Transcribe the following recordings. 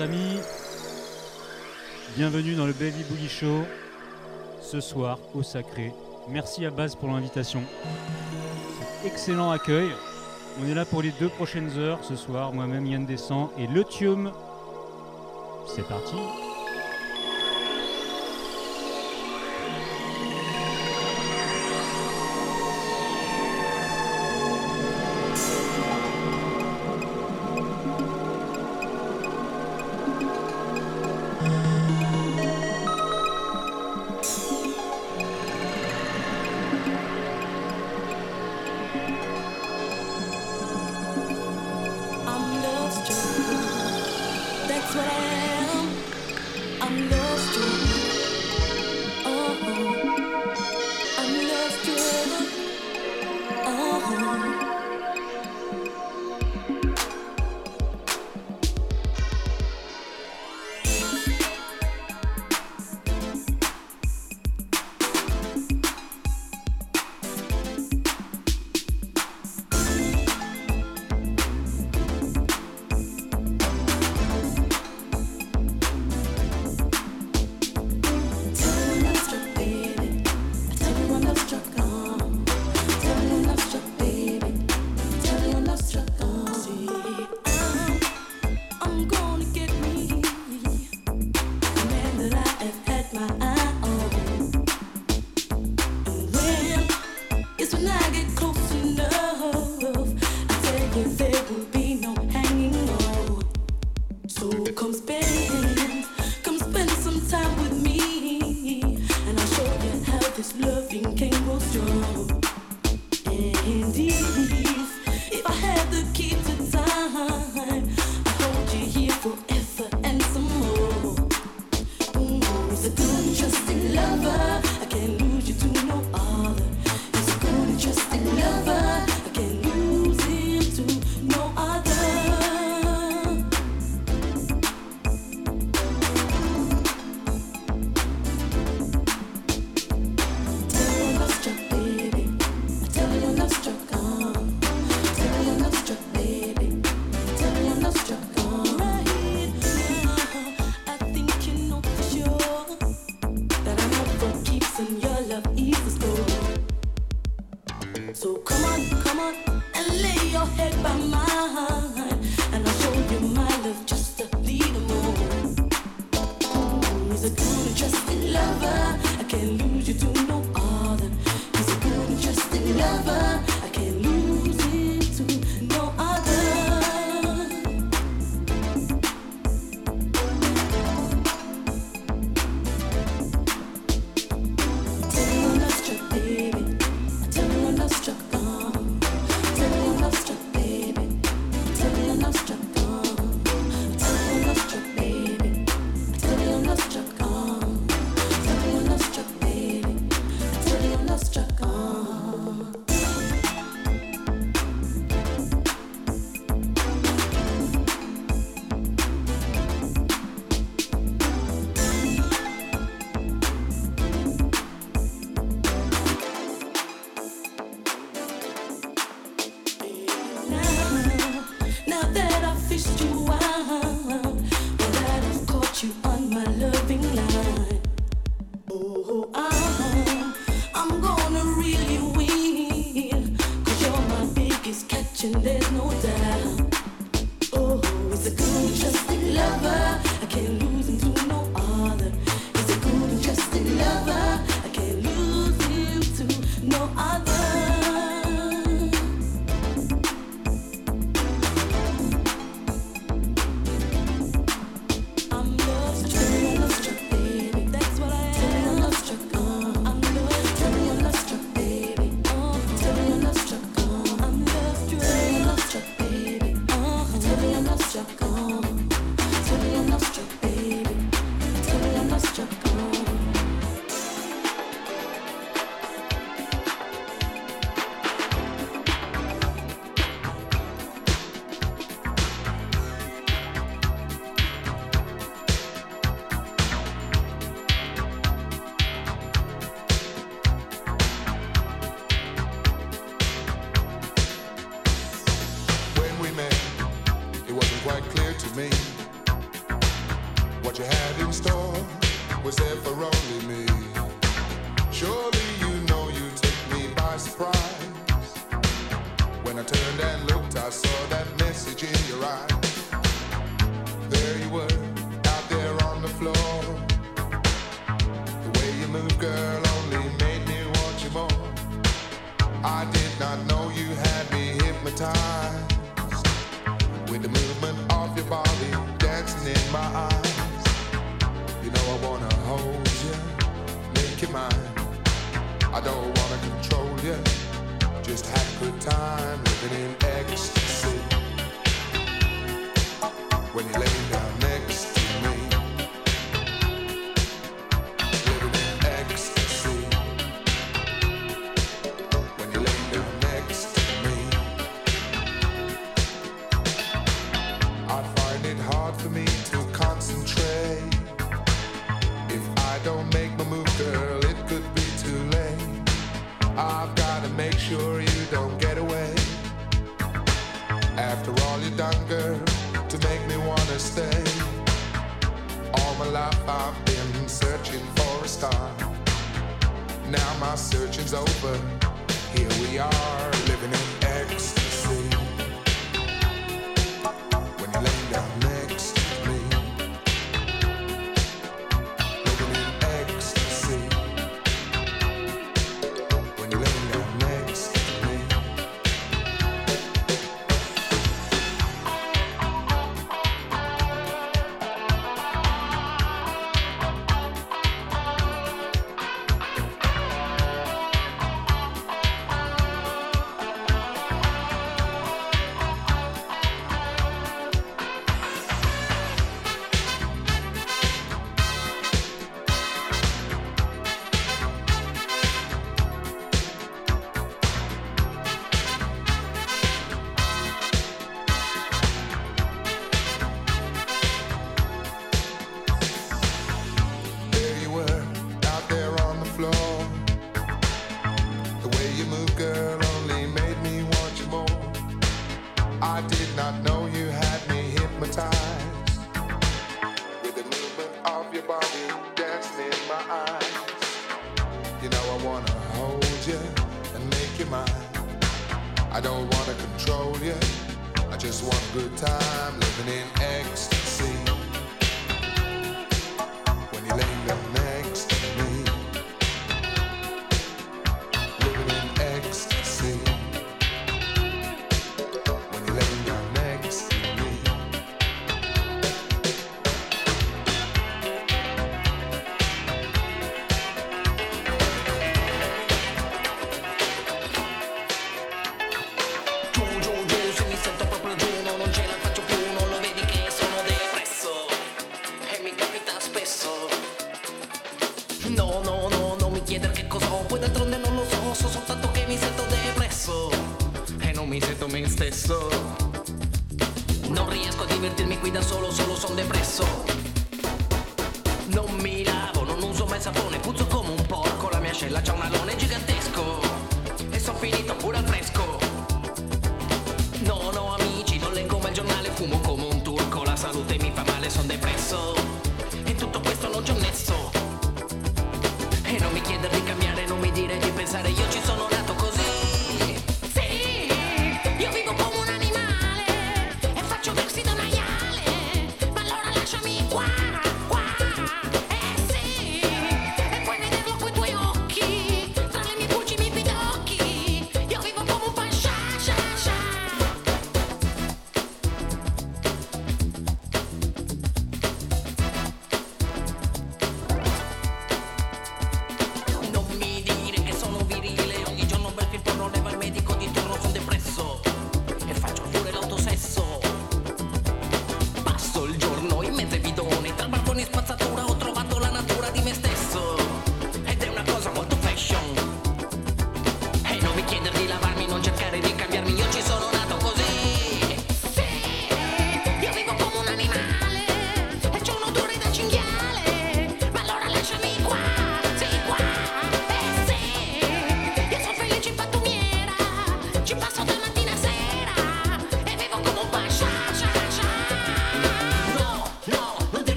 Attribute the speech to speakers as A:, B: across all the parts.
A: amis. Bienvenue dans le Baby Boogie Show. Ce soir, au sacré. Merci à Baz pour l'invitation. Excellent accueil. On est là pour les deux prochaines heures ce soir. Moi-même, Yann Descent et Le Thium. C'est parti.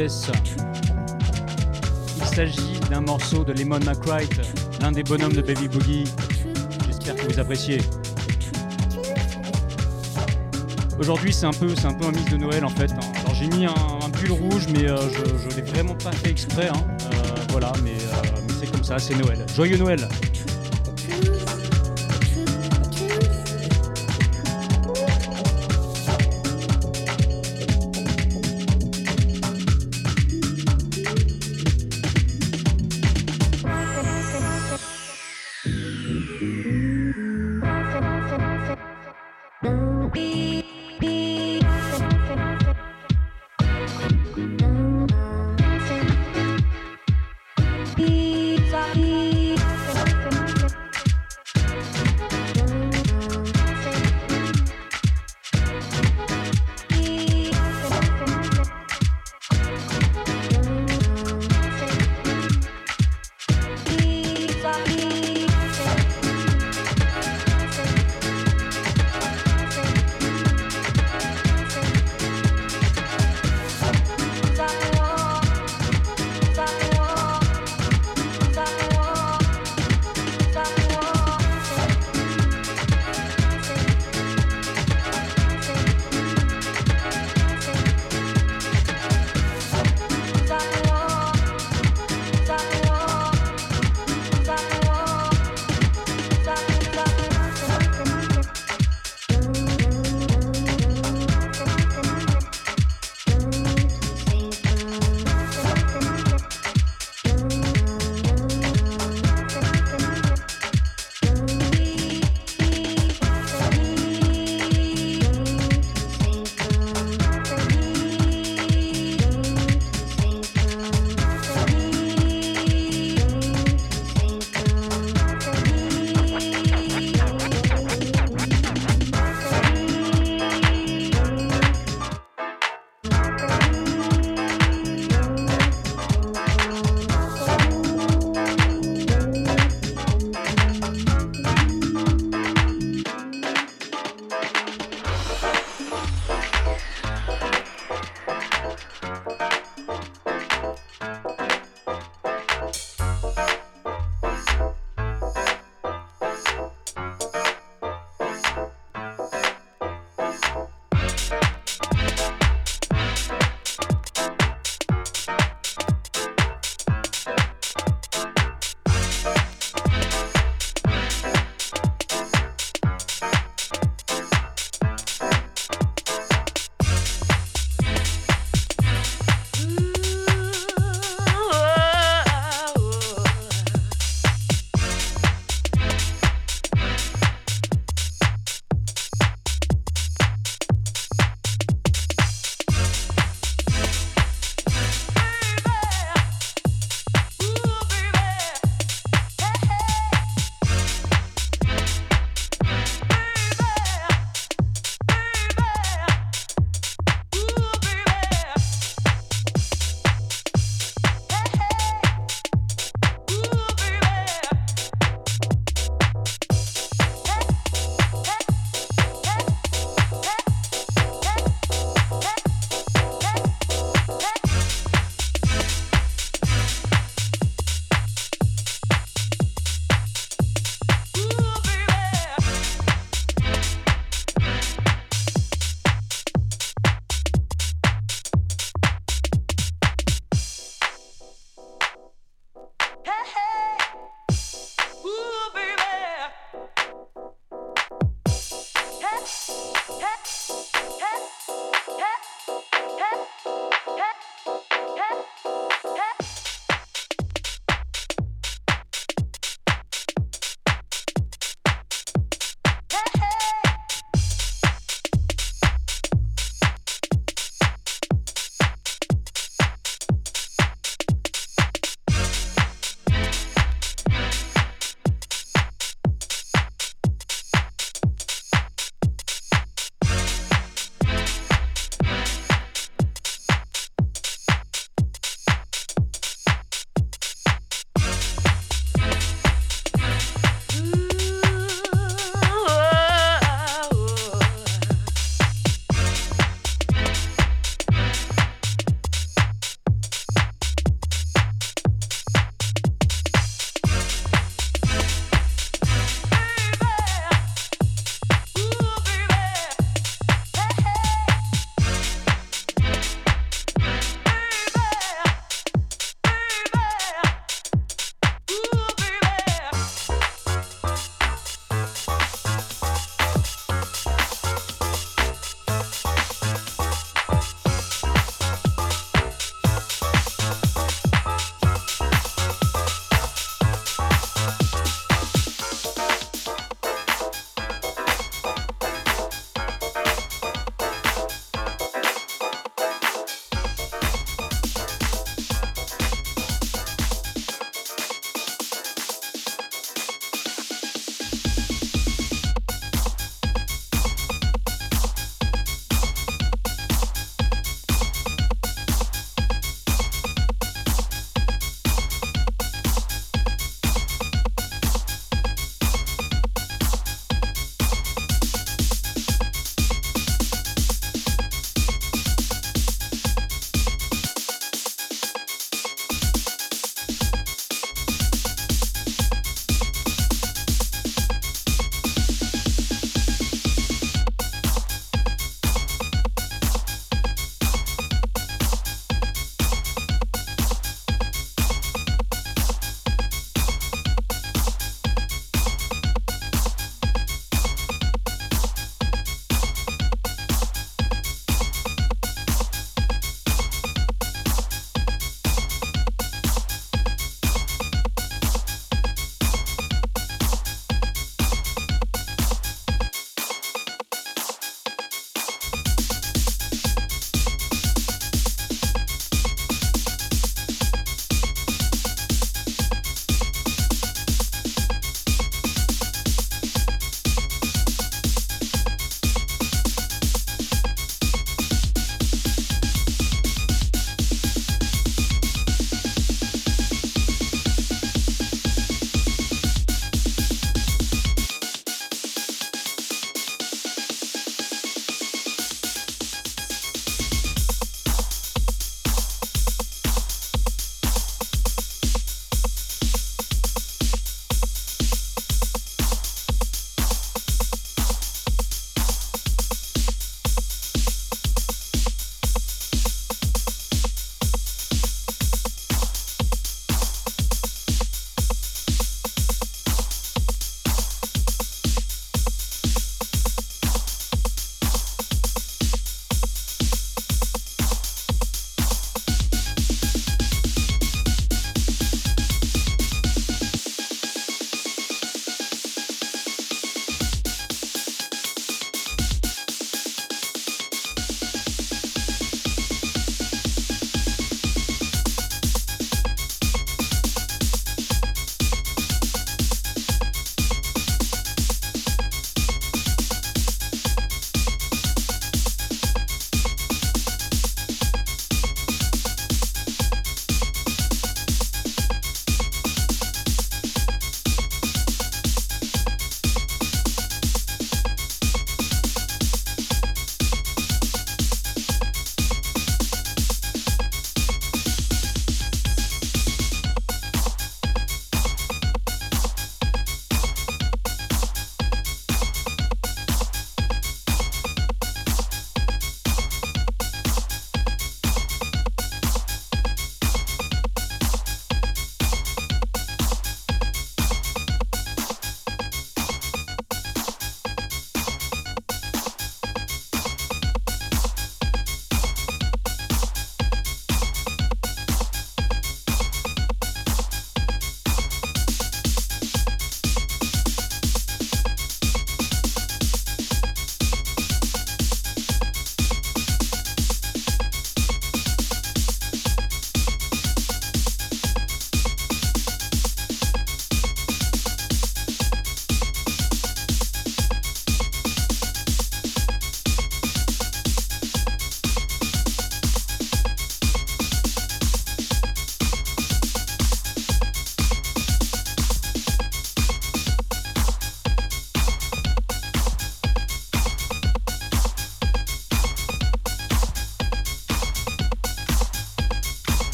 B: Il
C: s'agit d'un morceau de Lemon McWright, l'un des bonhommes de Baby Boogie. J'espère que vous appréciez. Aujourd'hui, c'est un peu, c'est un peu un mix de Noël en fait. hein. Alors j'ai mis un, pull rouge, mais euh, je, l'ai vraiment pas fait exprès. hein. Euh, voilà, euh, mais c'est comme ça, c'est Noël. Joyeux Noël.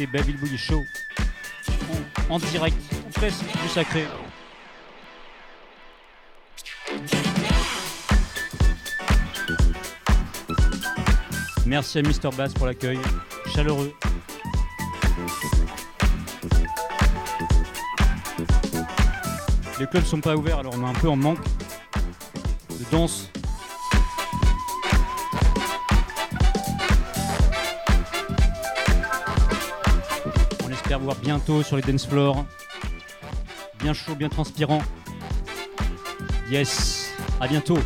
C: C'était Baby Show. En, en direct, presque du sacré. Merci à Mister Bass pour l'accueil. Chaleureux. Les clubs sont pas ouverts, alors on est un peu en manque de danse. Bientôt sur les dance floors. Bien chaud, bien transpirant. Yes, à bientôt.